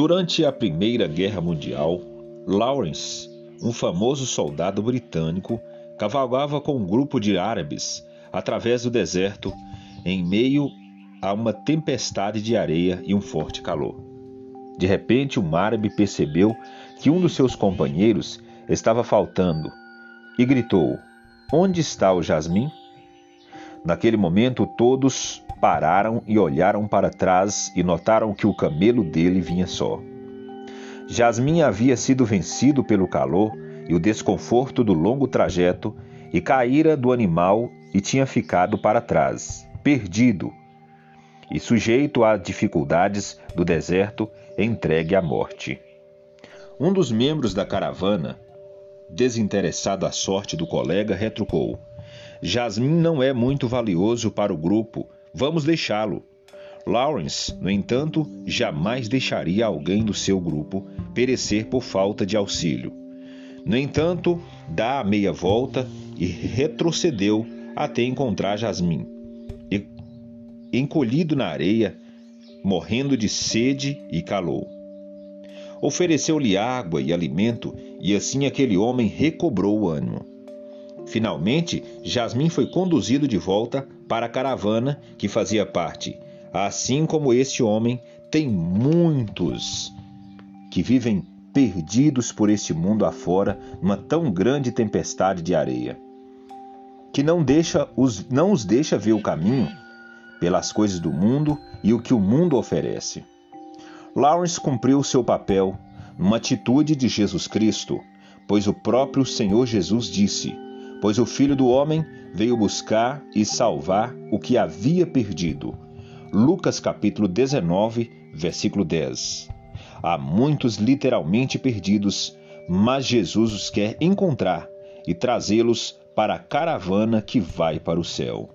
Durante a Primeira Guerra Mundial, Lawrence, um famoso soldado britânico, cavalgava com um grupo de árabes através do deserto em meio a uma tempestade de areia e um forte calor. De repente, um árabe percebeu que um dos seus companheiros estava faltando e gritou: Onde está o Jasmim? Naquele momento, todos pararam e olharam para trás e notaram que o camelo dele vinha só. Jasmin havia sido vencido pelo calor e o desconforto do longo trajeto e caíra do animal e tinha ficado para trás, perdido e sujeito às dificuldades do deserto, entregue à morte. Um dos membros da caravana, desinteressado à sorte do colega, retrucou: Jasmin não é muito valioso para o grupo, vamos deixá-lo. Lawrence, no entanto, jamais deixaria alguém do seu grupo perecer por falta de auxílio. No entanto, dá a meia volta e retrocedeu até encontrar Jasmin. E, encolhido na areia, morrendo de sede e calor. Ofereceu-lhe água e alimento, e assim aquele homem recobrou o ânimo. Finalmente, Jasmin foi conduzido de volta para a caravana que fazia parte. Assim como este homem, tem muitos que vivem perdidos por este mundo afora numa tão grande tempestade de areia, que não deixa os não os deixa ver o caminho pelas coisas do mundo e o que o mundo oferece. Lawrence cumpriu seu papel numa atitude de Jesus Cristo, pois o próprio Senhor Jesus disse: Pois o Filho do Homem veio buscar e salvar o que havia perdido. Lucas capítulo 19, versículo 10. Há muitos literalmente perdidos, mas Jesus os quer encontrar e trazê-los para a caravana que vai para o céu.